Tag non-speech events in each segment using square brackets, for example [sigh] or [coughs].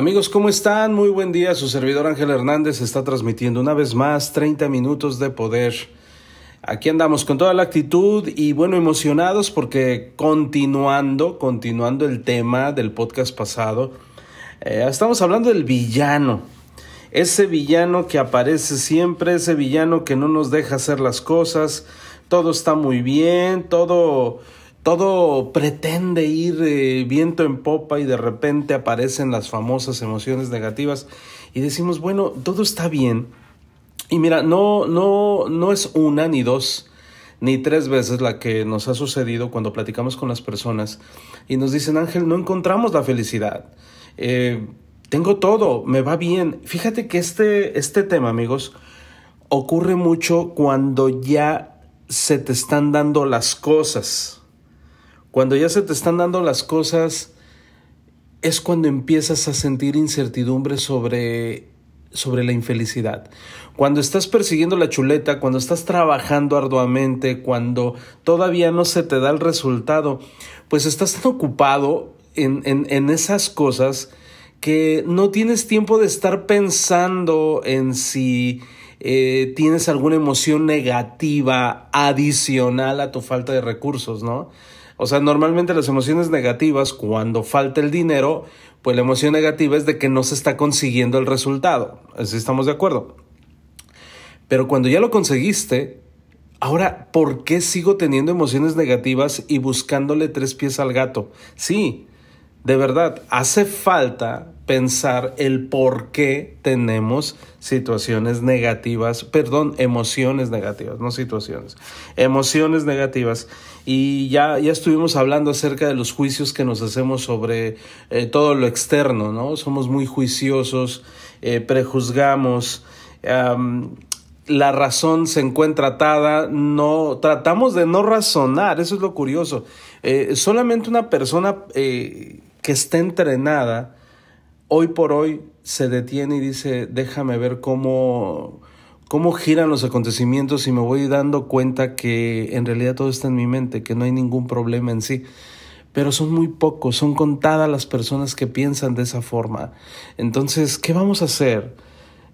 Amigos, ¿cómo están? Muy buen día. Su servidor Ángel Hernández está transmitiendo una vez más 30 minutos de poder. Aquí andamos con toda la actitud y bueno, emocionados porque continuando, continuando el tema del podcast pasado, eh, estamos hablando del villano. Ese villano que aparece siempre, ese villano que no nos deja hacer las cosas, todo está muy bien, todo todo pretende ir eh, viento en popa y de repente aparecen las famosas emociones negativas y decimos, bueno, todo está bien. Y mira, no, no, no es una ni dos ni tres veces la que nos ha sucedido cuando platicamos con las personas y nos dicen, Ángel, no encontramos la felicidad. Eh, tengo todo, me va bien. Fíjate que este, este tema, amigos, ocurre mucho cuando ya se te están dando las cosas cuando ya se te están dando las cosas, es cuando empiezas a sentir incertidumbre sobre, sobre la infelicidad. Cuando estás persiguiendo la chuleta, cuando estás trabajando arduamente, cuando todavía no se te da el resultado, pues estás tan ocupado en, en esas cosas que no tienes tiempo de estar pensando en si eh, tienes alguna emoción negativa adicional a tu falta de recursos, ¿no? O sea, normalmente las emociones negativas, cuando falta el dinero, pues la emoción negativa es de que no se está consiguiendo el resultado. Así estamos de acuerdo. Pero cuando ya lo conseguiste, ahora, ¿por qué sigo teniendo emociones negativas y buscándole tres pies al gato? Sí, de verdad, hace falta pensar el por qué tenemos situaciones negativas, perdón, emociones negativas, no situaciones, emociones negativas. Y ya, ya estuvimos hablando acerca de los juicios que nos hacemos sobre eh, todo lo externo, ¿no? Somos muy juiciosos, eh, prejuzgamos. la razón se encuentra atada, no tratamos de no razonar, eso es lo curioso. Eh, solamente una persona que está entrenada, hoy por hoy se detiene y dice, déjame ver cómo, cómo giran los acontecimientos y me voy dando cuenta que en realidad todo está en mi mente, que no hay ningún problema en sí. Pero son muy pocos, son contadas las personas que piensan de esa forma. Entonces, ¿qué vamos a hacer?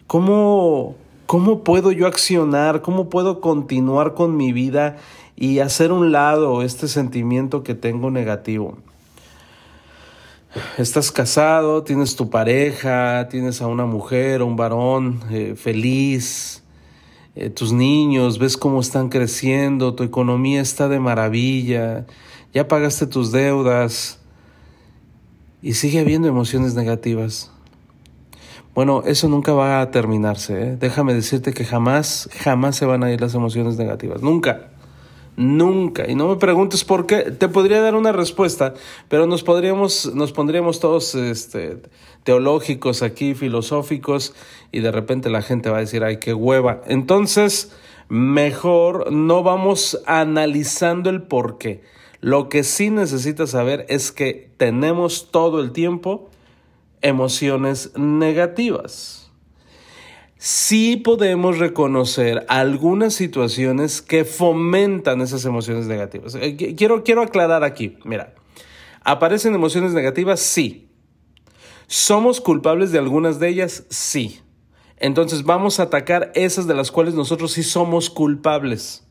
¿Cómo, cómo puedo yo accionar? ¿Cómo puedo continuar con mi vida y hacer un lado este sentimiento que tengo negativo? Estás casado, tienes tu pareja, tienes a una mujer o un varón eh, feliz, eh, tus niños, ves cómo están creciendo, tu economía está de maravilla, ya pagaste tus deudas y sigue habiendo emociones negativas. Bueno, eso nunca va a terminarse. ¿eh? Déjame decirte que jamás, jamás se van a ir las emociones negativas. Nunca. Nunca. Y no me preguntes por qué. Te podría dar una respuesta, pero nos podríamos, nos pondríamos todos este, teológicos aquí, filosóficos, y de repente la gente va a decir, ay, qué hueva. Entonces, mejor no vamos analizando el por qué. Lo que sí necesitas saber es que tenemos todo el tiempo emociones negativas sí podemos reconocer algunas situaciones que fomentan esas emociones negativas. Eh, quiero, quiero aclarar aquí, mira, ¿aparecen emociones negativas? Sí. ¿Somos culpables de algunas de ellas? Sí. Entonces vamos a atacar esas de las cuales nosotros sí somos culpables.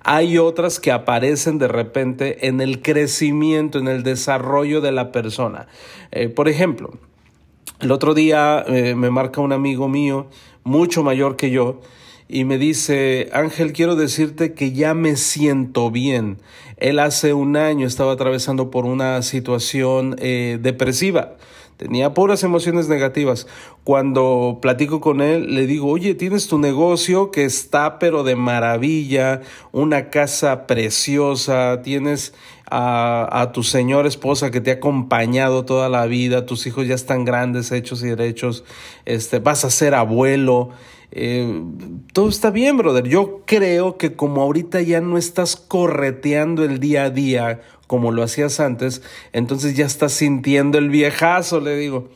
Hay otras que aparecen de repente en el crecimiento, en el desarrollo de la persona. Eh, por ejemplo, el otro día eh, me marca un amigo mío, mucho mayor que yo, y me dice, Ángel, quiero decirte que ya me siento bien. Él hace un año estaba atravesando por una situación eh, depresiva. Tenía puras emociones negativas. Cuando platico con él, le digo, oye, tienes tu negocio que está pero de maravilla, una casa preciosa, tienes a, tu señora esposa que te ha acompañado toda la vida, tus hijos ya están grandes, hechos y derechos, este, vas a ser abuelo. Eh, todo está bien, brother. Yo creo que como ahorita ya no estás correteando el día a día como lo hacías antes, entonces ya estás sintiendo el viejazo, le digo.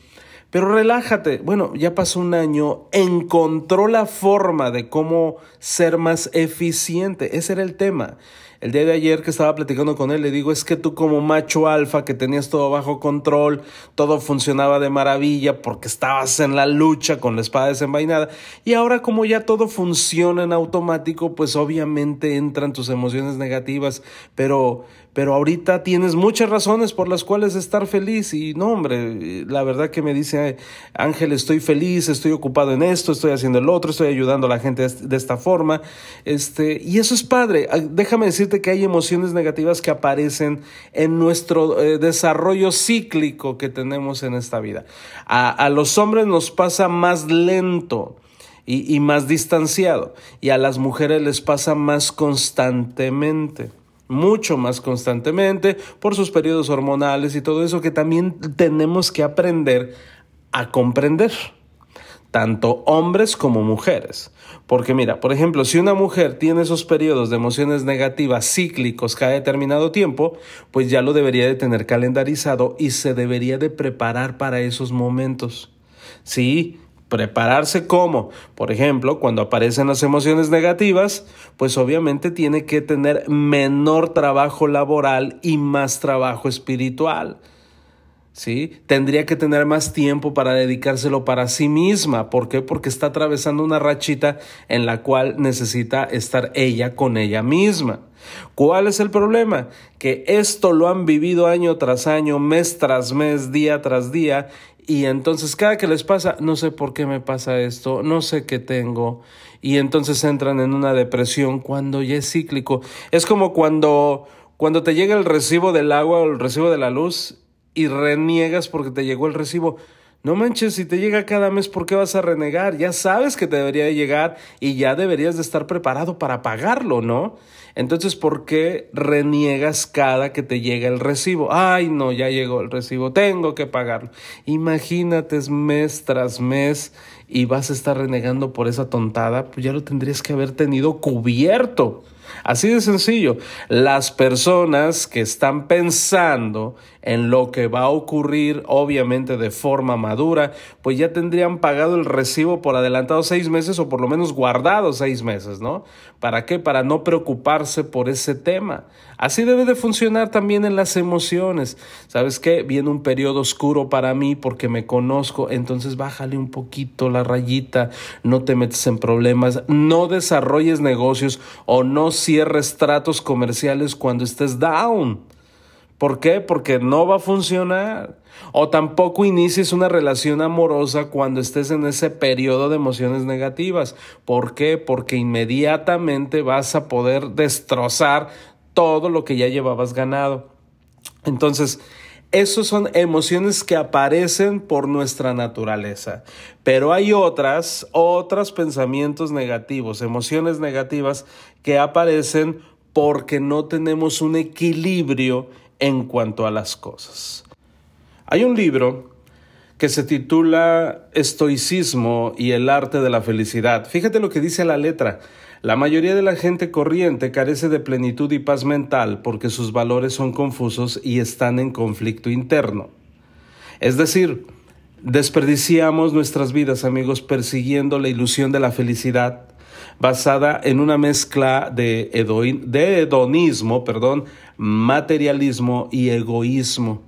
Pero relájate. Bueno, ya pasó un año, encontró la forma de cómo ser más eficiente. Ese era el tema. El día de ayer que estaba platicando con él, le digo, es que tú como macho alfa, que tenías todo bajo control, todo funcionaba de maravilla porque estabas en la lucha con la espada desenvainada, y ahora como ya todo funciona en automático, pues obviamente entran tus emociones negativas, pero, pero ahorita tienes muchas razones por las cuales estar feliz y no, hombre, la verdad que me dice Ángel, estoy feliz, estoy ocupado en esto, estoy haciendo el otro, estoy ayudando a la gente de esta forma, este, y eso es padre. Ah, déjame que hay emociones negativas que aparecen en nuestro eh, desarrollo cíclico que tenemos en esta vida. A, a los hombres nos pasa más lento. Y, y más distanciado, y a las mujeres les pasa más constantemente mucho más constantemente por sus periodos hormonales y todo eso que también tenemos que aprender a comprender, tanto hombres como mujeres. Porque mira, por ejemplo, si una mujer tiene esos periodos de emociones negativas cíclicos cada determinado tiempo, pues ya lo debería de tener calendarizado y se debería de preparar para esos momentos. Sí, Prepararse como, por ejemplo, cuando aparecen las emociones negativas, pues obviamente tiene que tener menor trabajo laboral y más trabajo espiritual. ¿Sí? Tendría que tener más tiempo para dedicárselo para sí misma. ¿Por qué? Porque está atravesando una rachita en la cual necesita estar ella con ella misma. ¿Cuál es el problema? Que esto lo han vivido año tras año, mes tras mes, día tras día, y entonces cada que les pasa, no sé por qué me pasa esto, no sé qué tengo. Y entonces entran en una depresión cuando ya es cíclico. Es como cuando, cuando te llega el recibo del agua o el recibo de la luz y reniegas porque te llegó el recibo. No manches, si te llega cada mes, ¿por qué vas a renegar? Ya sabes que te debería llegar y ya deberías de estar preparado para pagarlo, ¿no? Entonces, ¿por qué reniegas cada que te llega el recibo? Ay, no, ya llegó el recibo, tengo que pagarlo. Imagínate mes tras mes y vas a estar renegando por esa tontada, pues ya lo tendrías que haber tenido cubierto. Así de sencillo. Las personas que están pensando en lo que va a ocurrir, obviamente de forma madura, pues ya tendrían pagado el recibo por adelantado seis meses o por lo menos guardado seis meses, ¿no? ¿Para qué? Para no preocuparse por ese tema. Así debe de funcionar también en las emociones. ¿Sabes qué? Viene un periodo oscuro para mí porque me conozco, entonces bájale un poquito la rayita, no te metes en problemas, no desarrolles negocios o no cierres tratos comerciales cuando estés down. ¿Por qué? Porque no va a funcionar. O tampoco inicies una relación amorosa cuando estés en ese periodo de emociones negativas. ¿Por qué? Porque inmediatamente vas a poder destrozar todo lo que ya llevabas ganado. Entonces, esas son emociones que aparecen por nuestra naturaleza. Pero hay otras, otros pensamientos negativos, emociones negativas que aparecen porque no tenemos un equilibrio en cuanto a las cosas. Hay un libro que se titula Estoicismo y el arte de la felicidad. Fíjate lo que dice la letra. La mayoría de la gente corriente carece de plenitud y paz mental porque sus valores son confusos y están en conflicto interno. Es decir, desperdiciamos nuestras vidas, amigos, persiguiendo la ilusión de la felicidad basada en una mezcla de, hedonismo, perdón, materialismo y egoísmo.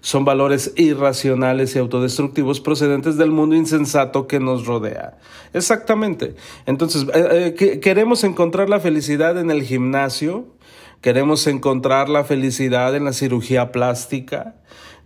Son valores irracionales y autodestructivos procedentes del mundo insensato que nos rodea. Exactamente. Entonces, eh, eh, queremos encontrar la felicidad en el gimnasio, queremos encontrar la felicidad en la cirugía plástica,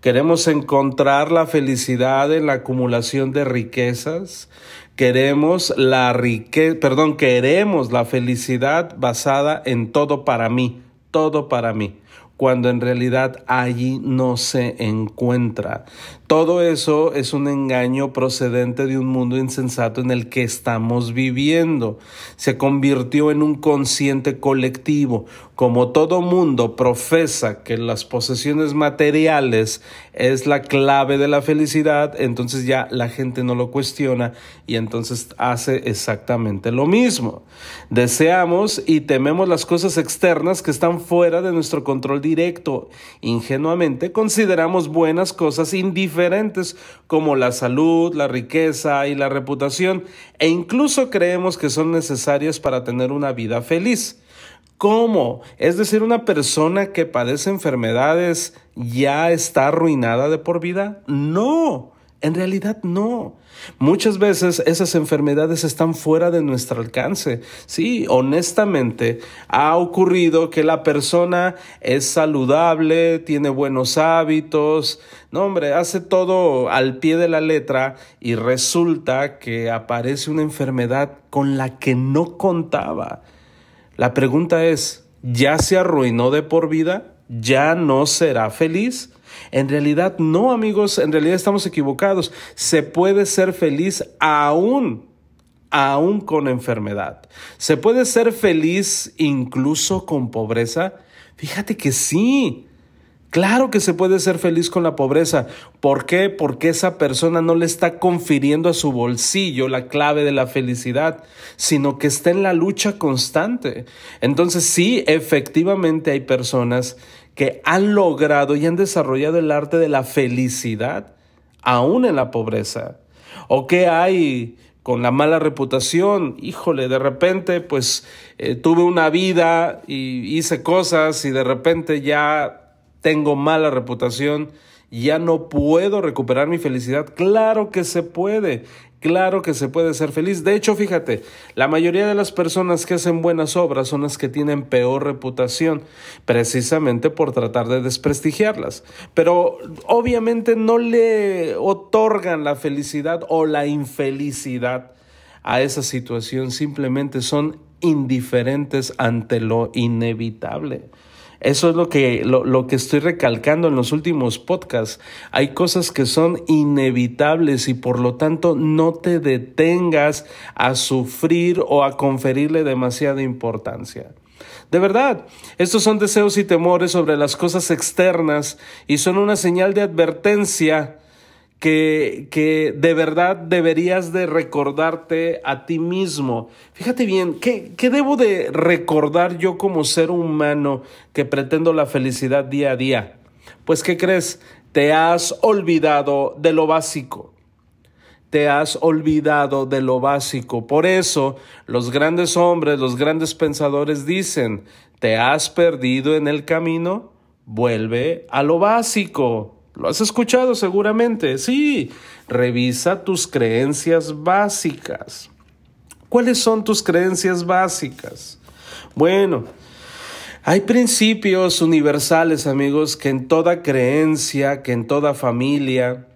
queremos encontrar la felicidad en la acumulación de riquezas, queremos la riqueza, perdón, queremos la felicidad basada en todo para mí, todo para mí. Cuando en realidad allí no se encuentra. Todo eso es un engaño procedente de un mundo insensato en el que estamos viviendo. Se convirtió en un consciente colectivo. Como todo mundo profesa que las posesiones materiales es la clave de la felicidad, entonces ya la gente no lo cuestiona y entonces hace exactamente lo mismo. Deseamos y tememos las cosas externas que están fuera de nuestro control directo. Ingenuamente consideramos buenas cosas indiferentes como la salud, la riqueza y la reputación e incluso creemos que son necesarias para tener una vida feliz. ¿Cómo? Es decir, una persona que padece enfermedades ya está arruinada de por vida? No. En realidad no. Muchas veces esas enfermedades están fuera de nuestro alcance. Sí, honestamente, ha ocurrido que la persona es saludable, tiene buenos hábitos, no hombre, hace todo al pie de la letra y resulta que aparece una enfermedad con la que no contaba. La pregunta es, ¿ya se arruinó de por vida? ¿Ya no será feliz? En realidad no, amigos, en realidad estamos equivocados. Se puede ser feliz aún, aún con enfermedad. Se puede ser feliz incluso con pobreza. Fíjate que sí. Claro que se puede ser feliz con la pobreza. ¿Por qué? Porque esa persona no le está confiriendo a su bolsillo la clave de la felicidad, sino que está en la lucha constante. Entonces sí, efectivamente hay personas que han logrado y han desarrollado el arte de la felicidad, aún en la pobreza. ¿O qué hay con la mala reputación? Híjole, de repente pues eh, tuve una vida y hice cosas y de repente ya tengo mala reputación ya no puedo recuperar mi felicidad. Claro que se puede. Claro que se puede ser feliz. De hecho, fíjate, la mayoría de las personas que hacen buenas obras son las que tienen peor reputación, precisamente por tratar de desprestigiarlas. Pero obviamente no le otorgan la felicidad o la infelicidad a esa situación, simplemente son indiferentes ante lo inevitable. Eso es lo que, lo, que estoy recalcando en los últimos podcasts. Hay cosas que son inevitables y por lo tanto no te detengas a sufrir o a conferirle demasiada importancia. De verdad, estos son deseos y temores sobre las cosas externas y son una señal de advertencia que, que, de verdad deberías de recordarte a ti mismo. Fíjate bien, ¿qué, ¿qué debo de recordar yo como ser humano que pretendo la felicidad día a día? Pues, ¿qué crees? Te has olvidado de lo básico te has olvidado de lo básico. Por eso los grandes hombres, los grandes pensadores dicen, ¿te has perdido en el camino? Vuelve a lo básico. Lo has escuchado seguramente. Sí, revisa tus creencias básicas. ¿Cuáles son tus creencias básicas? Bueno, hay principios universales, amigos, que en toda creencia, que en toda familia,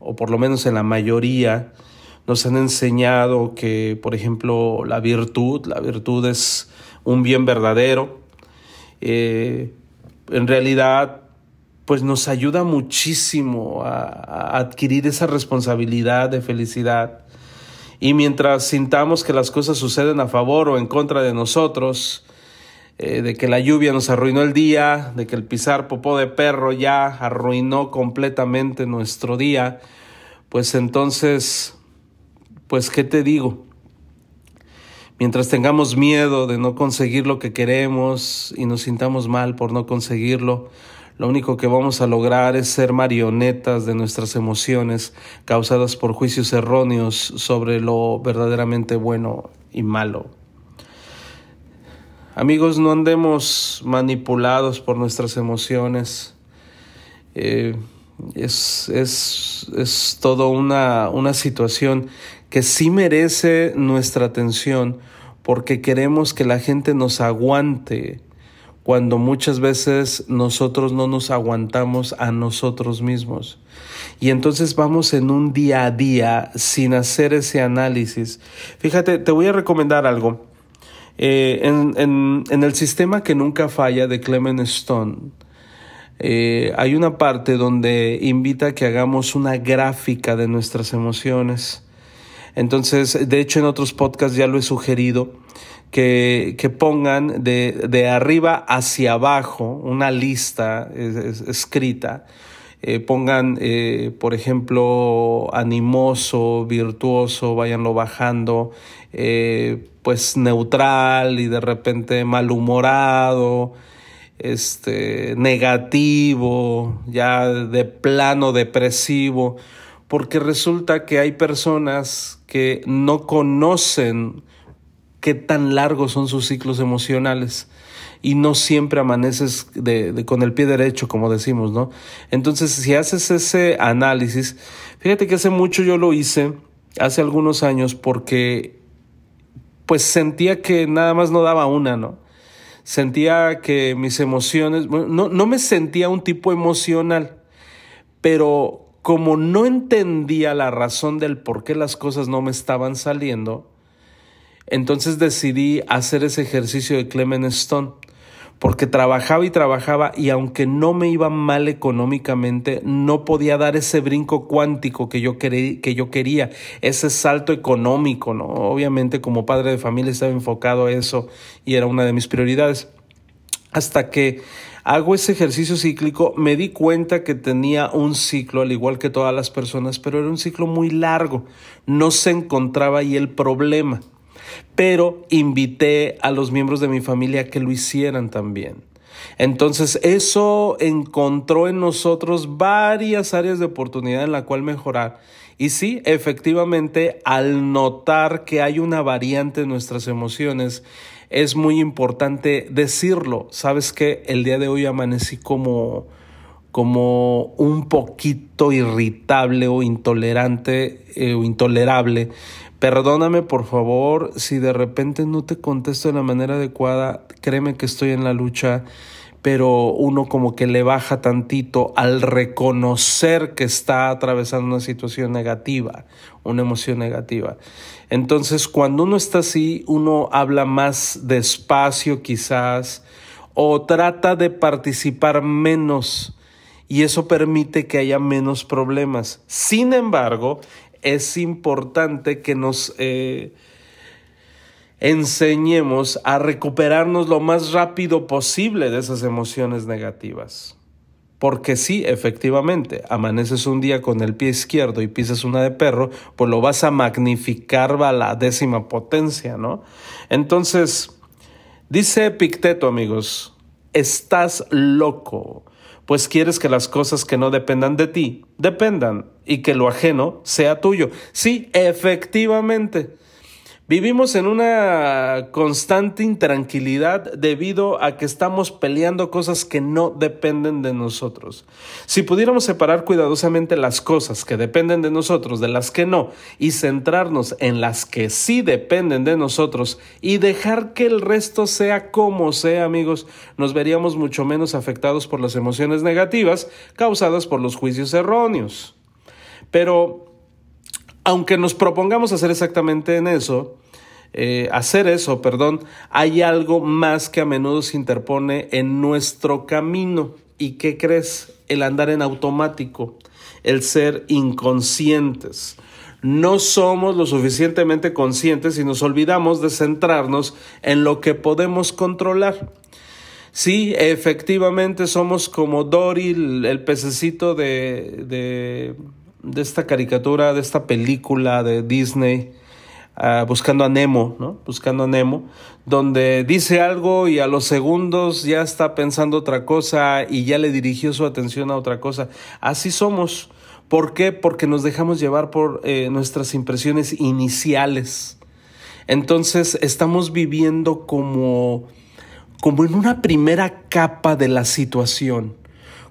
o por lo menos en la mayoría, nos han enseñado que, por ejemplo, la virtud, la virtud es un bien verdadero. Eh, en realidad, pues nos ayuda muchísimo a, adquirir esa responsabilidad de felicidad. Y mientras sintamos que las cosas suceden a favor o en contra de nosotros, eh, de que la lluvia nos arruinó el día, de que el pisar popó de perro ya arruinó completamente nuestro día, pues entonces, pues, ¿qué te digo? Mientras tengamos miedo de no conseguir lo que queremos y nos sintamos mal por no conseguirlo, lo único que vamos a lograr es ser marionetas de nuestras emociones causadas por juicios erróneos sobre lo verdaderamente bueno y malo. Amigos, no andemos manipulados por nuestras emociones. Eh, es, es, es toda una, una situación que sí merece nuestra atención porque queremos que la gente nos aguante cuando muchas veces nosotros no nos aguantamos a nosotros mismos. Y entonces vamos en un día a día sin hacer ese análisis. Fíjate, te voy a recomendar algo. Eh, en, el sistema que nunca falla de Clement Stone, eh, hay una parte donde invita a que hagamos una gráfica de nuestras emociones. Entonces, de hecho, en otros podcasts ya lo he sugerido, que, pongan de, de, arriba hacia abajo una lista escrita. Eh, pongan, eh, por ejemplo, animoso, virtuoso, váyanlo bajando, eh, pues neutral y de repente malhumorado, este, negativo, ya de plano depresivo, porque resulta que hay personas que no conocen qué tan largos son sus ciclos emocionales y no siempre amaneces de, con el pie derecho, como decimos, ¿no? Entonces, si haces ese análisis, fíjate que hace mucho yo lo hice, hace algunos años, porque pues sentía que nada más no daba una, ¿no? Sentía que mis emociones, no, no me sentía un tipo emocional, pero como no entendía la razón del por qué las cosas no me estaban saliendo, entonces decidí hacer ese ejercicio de Clement Stone, porque trabajaba y trabajaba y aunque no me iba mal económicamente, no podía dar ese brinco cuántico que yo, que yo quería, ese salto económico, ¿no? Obviamente como padre de familia estaba enfocado a eso y era una de mis prioridades. Hasta que hago ese ejercicio cíclico, me di cuenta que tenía un ciclo, al igual que todas las personas, pero era un ciclo muy largo. No se encontraba ahí el problema pero invité a los miembros de mi familia a que lo hicieran también. Entonces eso encontró en nosotros varias áreas de oportunidad en la cual mejorar. Y sí, efectivamente, al notar que hay una variante en nuestras emociones, es muy importante decirlo. Sabes que el día de hoy amanecí como como un poquito irritable o intolerante eh, o intolerable Perdóname por favor si de repente no te contesto de la manera adecuada, créeme que estoy en la lucha, pero uno como que le baja tantito al reconocer que está atravesando una situación negativa, una emoción negativa. Entonces cuando uno está así, uno habla más despacio quizás o trata de participar menos y eso permite que haya menos problemas. Sin embargo, es importante que nos eh, enseñemos a recuperarnos lo más rápido posible de esas emociones negativas. Porque sí, efectivamente, amaneces un día con el pie izquierdo y pisas una de perro, pues lo vas a magnificar a la décima potencia, ¿no? Entonces, dice Epicteto, amigos, estás loco pues quieres que las cosas que no dependan de ti dependan y que lo ajeno sea tuyo. Sí, efectivamente. Vivimos en una constante intranquilidad debido a que estamos peleando cosas que no dependen de nosotros. Si pudiéramos separar cuidadosamente las cosas que dependen de nosotros de las que no y centrarnos en las que sí dependen de nosotros y dejar que el resto sea como sea, amigos, nos veríamos mucho menos afectados por las emociones negativas causadas por los juicios erróneos. Pero aunque nos propongamos hacer exactamente en eso, eh, hacer eso, perdón, hay algo más que a menudo se interpone en nuestro camino. ¿Y qué crees? El andar en automático, el ser inconscientes. No somos lo suficientemente conscientes y nos olvidamos de centrarnos en lo que podemos controlar. Sí, efectivamente somos como Dory, el, pececito de, de, de esta caricatura, de esta película de Disney, Ah, buscando a Nemo, ¿no? Buscando a Nemo, donde dice algo y a los segundos ya está pensando otra cosa y ya le dirigió su atención a otra cosa. Así somos. ¿Por qué? Porque nos dejamos llevar por eh, nuestras impresiones iniciales. Entonces estamos viviendo como, como en una primera capa de la situación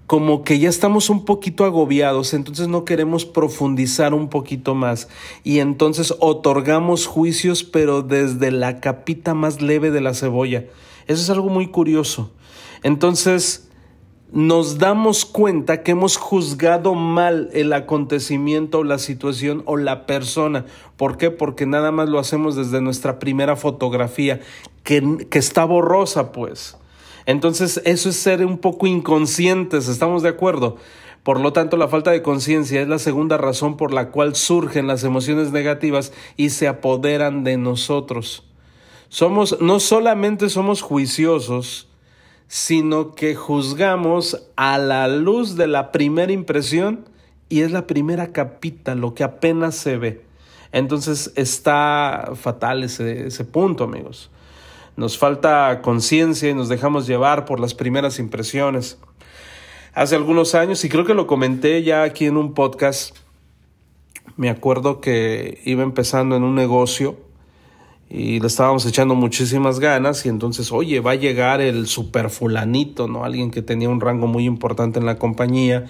como que ya estamos un poquito agobiados, entonces no queremos profundizar un poquito más y entonces otorgamos juicios pero desde la capita más leve de la cebolla. Eso es algo muy curioso. Entonces nos damos cuenta que hemos juzgado mal el acontecimiento o la situación o la persona. ¿Por qué? Porque nada más lo hacemos desde nuestra primera fotografía. que, que está borrosa, pues. Entonces, eso es ser un poco inconscientes, ¿estamos de acuerdo? Por lo tanto, la falta de conciencia es la segunda razón por la cual surgen las emociones negativas y se apoderan de nosotros. Somos, no solamente somos juiciosos, sino que juzgamos a la luz de la primera impresión y es la primera capita, lo que apenas se ve. Entonces está fatal ese, ese punto, amigos. Nos falta conciencia y nos dejamos llevar por las primeras impresiones. Hace algunos años, y creo que lo comenté ya aquí en un podcast, me acuerdo que iba empezando en un negocio y le estábamos echando muchísimas ganas y entonces, oye, va a llegar el super fulanito, ¿no? Alguien que tenía un rango muy importante en la compañía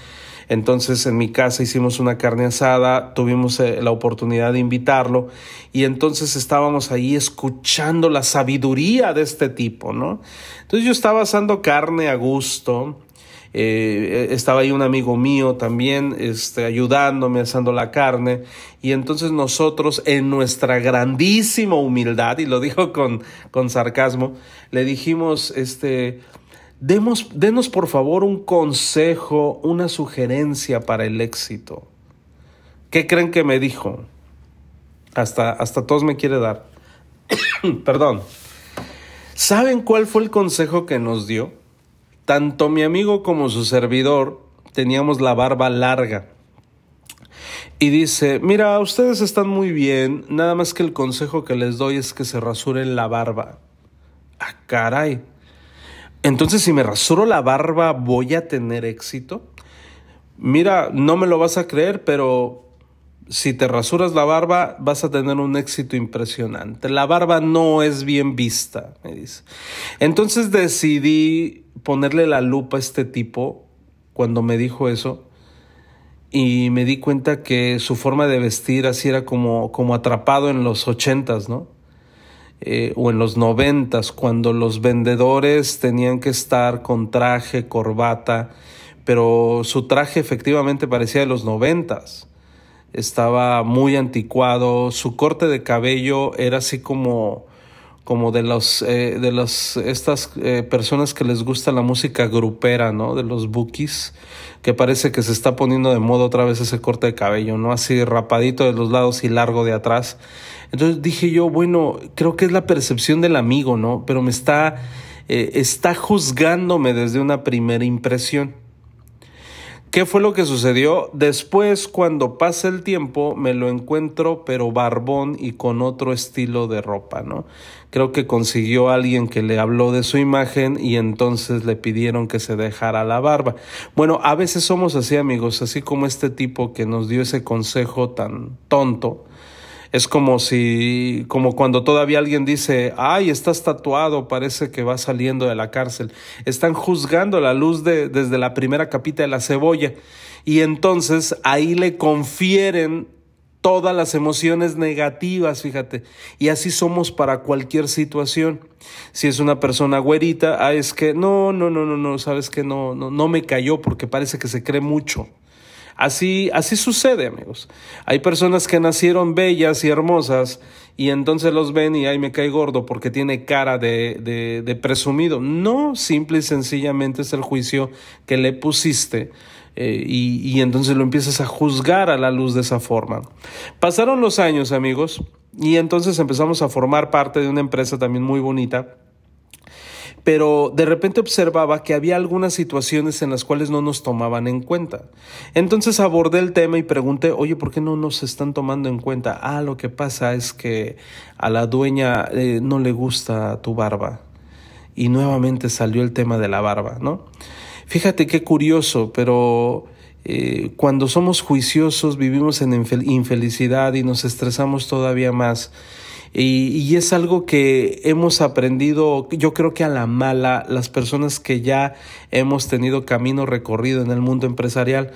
entonces en mi casa hicimos una carne asada, tuvimos eh, la oportunidad de invitarlo y entonces estábamos ahí escuchando la sabiduría de este tipo, ¿no? Entonces yo estaba asando carne a gusto. Eh, estaba ahí un amigo mío también este, ayudándome asando la carne y entonces nosotros en nuestra grandísima humildad y lo dijo con, con sarcasmo le dijimos este Demos, denos por favor un consejo, una sugerencia para el éxito. ¿Qué creen que me dijo? Hasta, hasta todos me quiere dar. [coughs] Perdón. ¿Saben cuál fue el consejo que nos dio? Tanto mi amigo como su servidor teníamos la barba larga. Y dice, mira, ustedes están muy bien, nada más que el consejo que les doy es que se rasuren la barba. Ah, caray. Entonces, si me rasuro la barba, ¿voy a tener éxito? Mira, no me lo vas a creer, pero si te rasuras la barba, vas a tener un éxito impresionante. La barba no es bien vista, me dice. Entonces decidí ponerle la lupa a este tipo cuando me dijo eso y me di cuenta que su forma de vestir así era como, como atrapado en los ochentas, ¿no? Eh, o en los noventas, cuando los vendedores tenían que estar con traje, corbata, pero su traje efectivamente parecía de los noventas. Estaba muy anticuado, su corte de cabello era así como como de los eh, de las estas eh, personas que les gusta la música grupera, ¿no? De los bookies, que parece que se está poniendo de moda otra vez ese corte de cabello, ¿no? Así rapadito de los lados y largo de atrás. Entonces dije yo, bueno, creo que es la percepción del amigo, ¿no? Pero me está eh, está juzgándome desde una primera impresión. ¿Qué fue lo que sucedió? Después, cuando pasa el tiempo, me lo encuentro, pero barbón y con otro estilo de ropa, ¿no? Creo que consiguió a alguien que le habló de su imagen y entonces le pidieron que se dejara la barba. Bueno, a veces somos así, amigos, así como este tipo que nos dio ese consejo tan tonto es como si, como cuando todavía alguien dice, ay, estás tatuado, parece que va saliendo de la cárcel. Están juzgando la luz de, desde la primera capita de la cebolla. Y entonces ahí le confieren todas las emociones negativas, fíjate. Y así somos para cualquier situación. Si es una persona güerita, ah, es que no, no, no, no, no, sabes que no, no, no me cayó porque parece que se cree mucho. Así, así sucede, amigos. Hay personas que nacieron bellas y hermosas y entonces los ven y ahí me cae gordo porque tiene cara de, de, presumido. No, simple y sencillamente es el juicio que le pusiste. Eh, y, y entonces lo empiezas a juzgar a la luz de esa forma. Pasaron los años, amigos, y entonces empezamos a formar parte de una empresa también muy bonita pero de repente observaba que había algunas situaciones en las cuales no nos tomaban en cuenta. Entonces abordé el tema y pregunté, oye, ¿por qué no nos están tomando en cuenta? Ah, lo que pasa es que a la dueña eh, no le gusta tu barba. Y nuevamente salió el tema de la barba, ¿no? Fíjate qué curioso, pero eh, cuando somos juiciosos vivimos en infelicidad y nos estresamos todavía más. Y, es algo que hemos aprendido, yo creo que a la mala, las personas que ya hemos tenido camino recorrido en el mundo empresarial,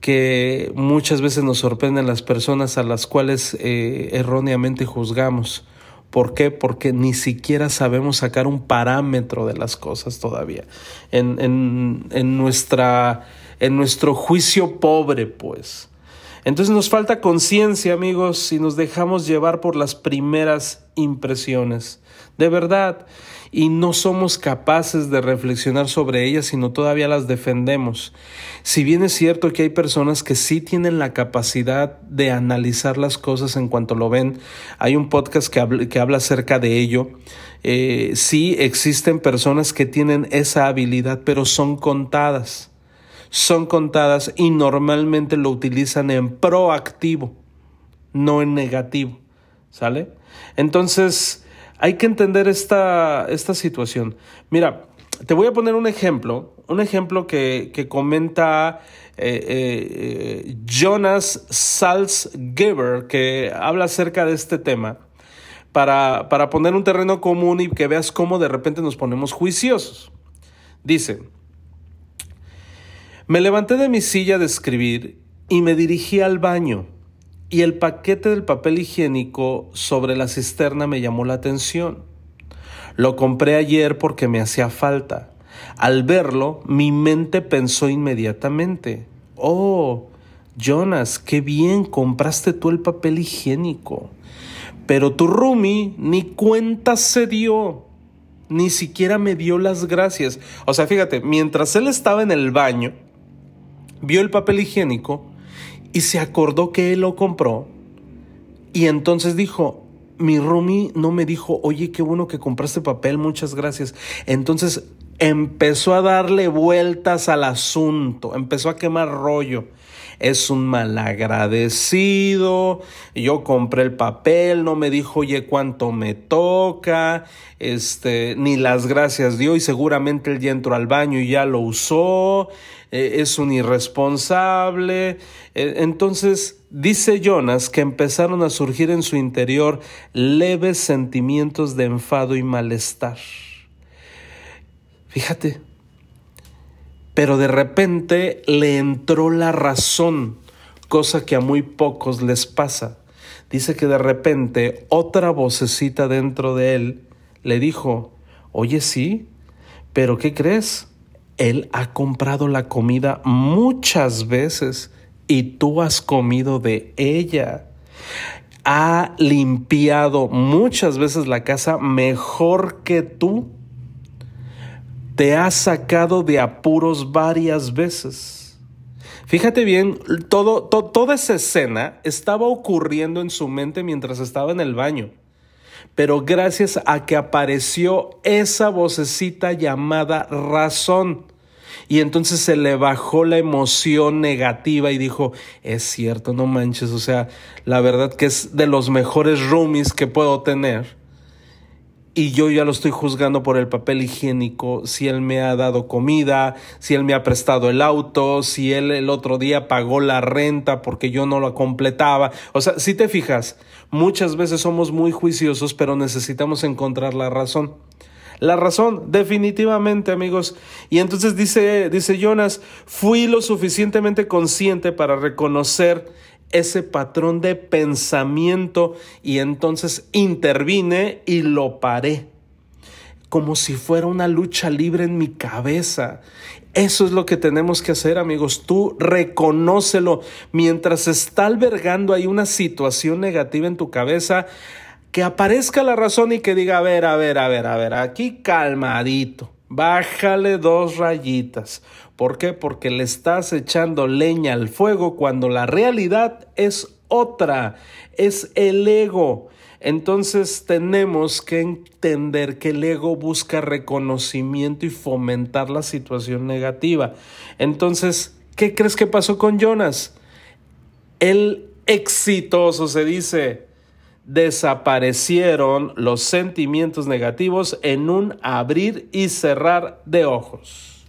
que muchas veces nos sorprenden las personas a las cuales eh, erróneamente juzgamos. ¿Por qué? Porque ni siquiera sabemos sacar un parámetro de las cosas todavía. En, en, en, nuestra, en nuestro juicio pobre, pues. Entonces nos falta conciencia, amigos, si nos dejamos llevar por las primeras impresiones. De verdad. Y no somos capaces de reflexionar sobre ellas, sino todavía las defendemos. Si bien es cierto que hay personas que sí tienen la capacidad de analizar las cosas en cuanto lo ven, hay un podcast que habla, que habla acerca de ello. Eh, sí existen personas que tienen esa habilidad, pero son contadas son contadas y normalmente lo utilizan en proactivo, no en negativo. ¿Sale? Entonces, hay que entender esta, esta situación. Mira, te voy a poner un ejemplo, un ejemplo que, comenta eh, eh, Jonas Salzgeber, que habla acerca de este tema, para, para poner un terreno común y que veas cómo de repente nos ponemos juiciosos. Dice, me levanté de mi silla de escribir y me dirigí al baño, y el paquete del papel higiénico sobre la cisterna me llamó la atención. Lo compré ayer porque me hacía falta. Al verlo, mi mente pensó inmediatamente, oh, Jonas, qué bien, compraste tú el papel higiénico. Pero tu Rumi ni cuenta se dio, ni siquiera me dio las gracias. O sea, fíjate, mientras él estaba en el baño, vio el papel higiénico y se acordó que él lo compró y entonces dijo, mi Rumi no me dijo, oye, qué bueno que compraste papel, muchas gracias. Entonces empezó a darle vueltas al asunto, empezó a quemar rollo es un malagradecido, yo compré el papel, no me dijo, oye, cuánto me toca, este, ni las gracias dio y seguramente él ya entró al baño y ya lo usó, eh, es un irresponsable. Eh, entonces, dice Jonas que empezaron a surgir en su interior leves sentimientos de enfado y malestar. Fíjate, pero de repente le entró la razón, cosa que a muy pocos les pasa. Dice que de repente otra vocecita dentro de él le dijo, oye sí, pero ¿qué crees? Él ha comprado la comida muchas veces y tú has comido de ella. Ha limpiado muchas veces la casa mejor que tú te ha sacado de apuros varias veces. Fíjate bien, todo, toda esa escena estaba ocurriendo en su mente mientras estaba en el baño. Pero gracias a que apareció esa vocecita llamada razón. Y entonces se le bajó la emoción negativa y dijo, es cierto, no manches, o sea, la verdad que es de los mejores roomies que puedo tener y yo ya lo estoy juzgando por el papel higiénico, si él me ha dado comida, si él me ha prestado el auto, si él el otro día pagó la renta porque yo no lo completaba. O sea, si te fijas, muchas veces somos muy juiciosos, pero necesitamos encontrar la razón. La razón, definitivamente, amigos. Y entonces dice, dice Jonas, fui lo suficientemente consciente para reconocer ese patrón de pensamiento y entonces intervine y lo paré. Como si fuera una lucha libre en mi cabeza. Eso es lo que tenemos que hacer, amigos. Tú reconócelo. Mientras está albergando ahí una situación negativa en tu cabeza, que aparezca la razón y que diga, a ver, a ver, a ver, a ver, aquí calmadito. Bájale dos rayitas. ¿Por qué? Porque le estás echando leña al fuego cuando la realidad es otra, es el ego. Entonces tenemos que entender que el ego busca reconocimiento y fomentar la situación negativa. Entonces, ¿qué crees que pasó con Jonas? El exitoso se dice, desaparecieron los sentimientos negativos en un abrir y cerrar de ojos.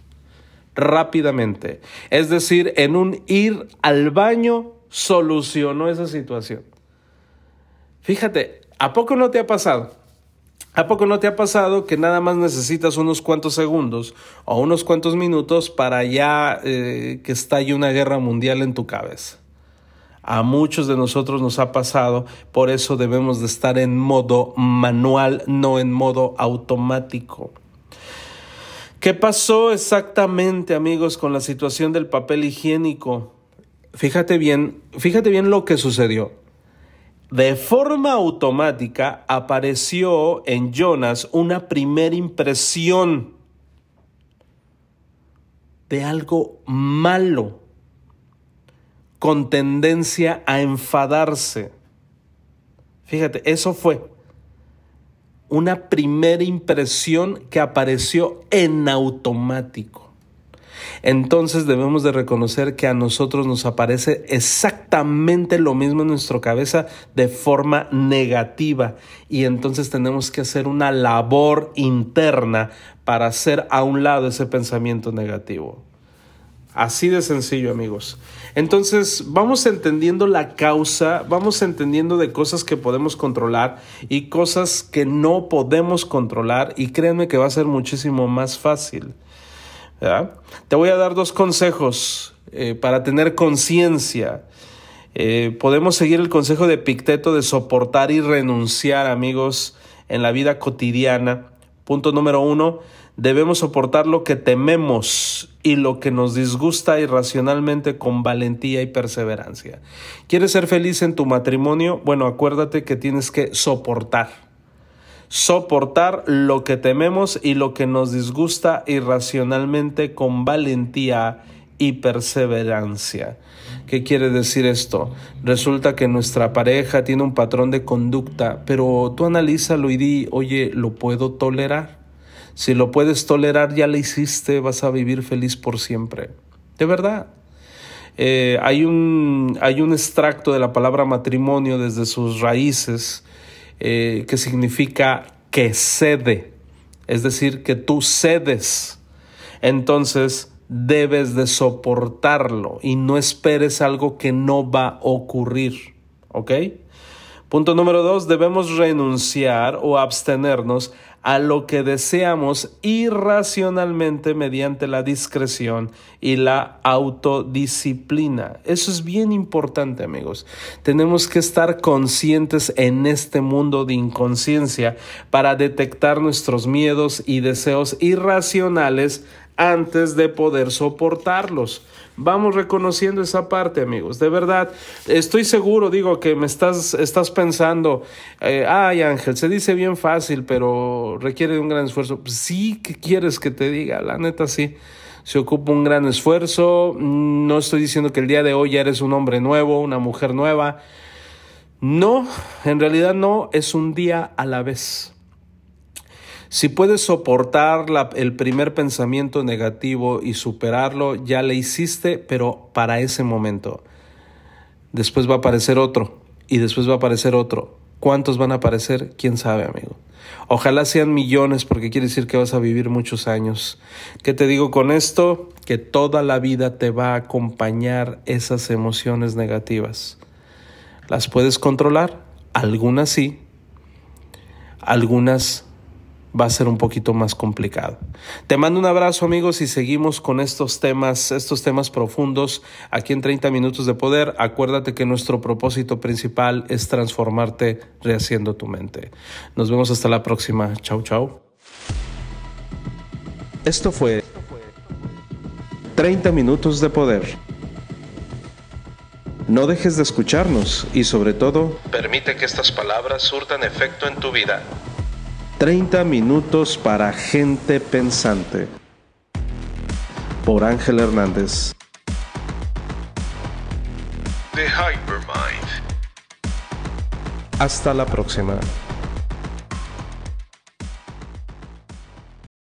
Rápidamente. Es decir, en un ir al baño solucionó esa situación. Fíjate, ¿a poco no te ha pasado? ¿A poco no te ha pasado que nada más necesitas unos cuantos segundos o unos cuantos minutos para ya eh, que estalle una guerra mundial en tu cabeza? A muchos de nosotros nos ha pasado, por eso debemos de estar en modo manual, no en modo automático. ¿Qué pasó exactamente, amigos, con la situación del papel higiénico? fíjate bien, fíjate bien lo que sucedió. De forma automática apareció en Jonas una primera impresión de algo malo, con tendencia a enfadarse. Fíjate, eso fue una primera impresión que apareció en automático entonces debemos de reconocer que a nosotros nos aparece exactamente lo mismo en nuestra cabeza de forma negativa y entonces tenemos que hacer una labor interna para hacer a un lado ese pensamiento negativo. Así de sencillo, amigos. Entonces, vamos entendiendo la causa, vamos entendiendo de cosas que podemos controlar y cosas que no podemos controlar y créanme que va a ser muchísimo más fácil. Te voy a dar dos consejos eh, para tener conciencia. Eh, podemos seguir el consejo de Picteto de soportar y renunciar, amigos, en la vida cotidiana. Punto número uno, debemos soportar lo que tememos y lo que nos disgusta irracionalmente con valentía y perseverancia. ¿Quieres ser feliz en tu matrimonio? Bueno, acuérdate que tienes que soportar soportar lo que tememos y lo que nos disgusta irracionalmente con valentía y perseverancia. ¿Qué quiere decir esto? Resulta que nuestra pareja tiene un patrón de conducta, pero tú analízalo y di, oye, ¿lo puedo tolerar? Si lo puedes tolerar, ya lo hiciste, vas a vivir feliz por siempre. De verdad. Eh, hay, un, hay un extracto de la palabra matrimonio desde sus raíces eh, que significa que cede, es decir, que tú cedes. Entonces debes de soportarlo y no esperes algo que no va a ocurrir. ¿Ok? Punto número dos, debemos renunciar o abstenernos a lo que deseamos irracionalmente mediante la discreción y la autodisciplina. Eso es bien importante, amigos. Tenemos que estar conscientes en este mundo de inconsciencia para detectar nuestros miedos y deseos irracionales antes de poder soportarlos. Vamos reconociendo esa parte, amigos. De verdad, estoy seguro, digo, que me estás, estás pensando, eh, ay Ángel, se dice bien fácil, pero requiere de un gran esfuerzo. Pues sí, ¿qué quieres que te diga? La neta sí. Se ocupa un gran esfuerzo. No estoy diciendo que el día de hoy ya eres un hombre nuevo, una mujer nueva. No, en realidad no, es un día a la vez. Si puedes soportar el primer pensamiento negativo y superarlo, ya le hiciste, pero para ese momento. Después va a aparecer otro y después va a aparecer otro. ¿Cuántos van a aparecer? ¿Quién sabe, amigo? Ojalá sean millones porque quiere decir que vas a vivir muchos años. ¿Qué te digo con esto? Que toda la vida te va a acompañar esas emociones negativas. ¿Las puedes controlar? Algunas sí, algunas va a ser un poquito más complicado. Te mando un abrazo amigos y seguimos con estos temas, estos temas profundos aquí en 30 minutos de poder. Acuérdate que nuestro propósito principal es transformarte rehaciendo tu mente. Nos vemos hasta la próxima. Chau, chau. Esto fue 30 minutos de poder. No dejes de escucharnos y sobre todo, permite que estas palabras surtan efecto en tu vida. 30 minutos para gente pensante. Por Ángel Hernández. The Hypermind. Hasta la próxima.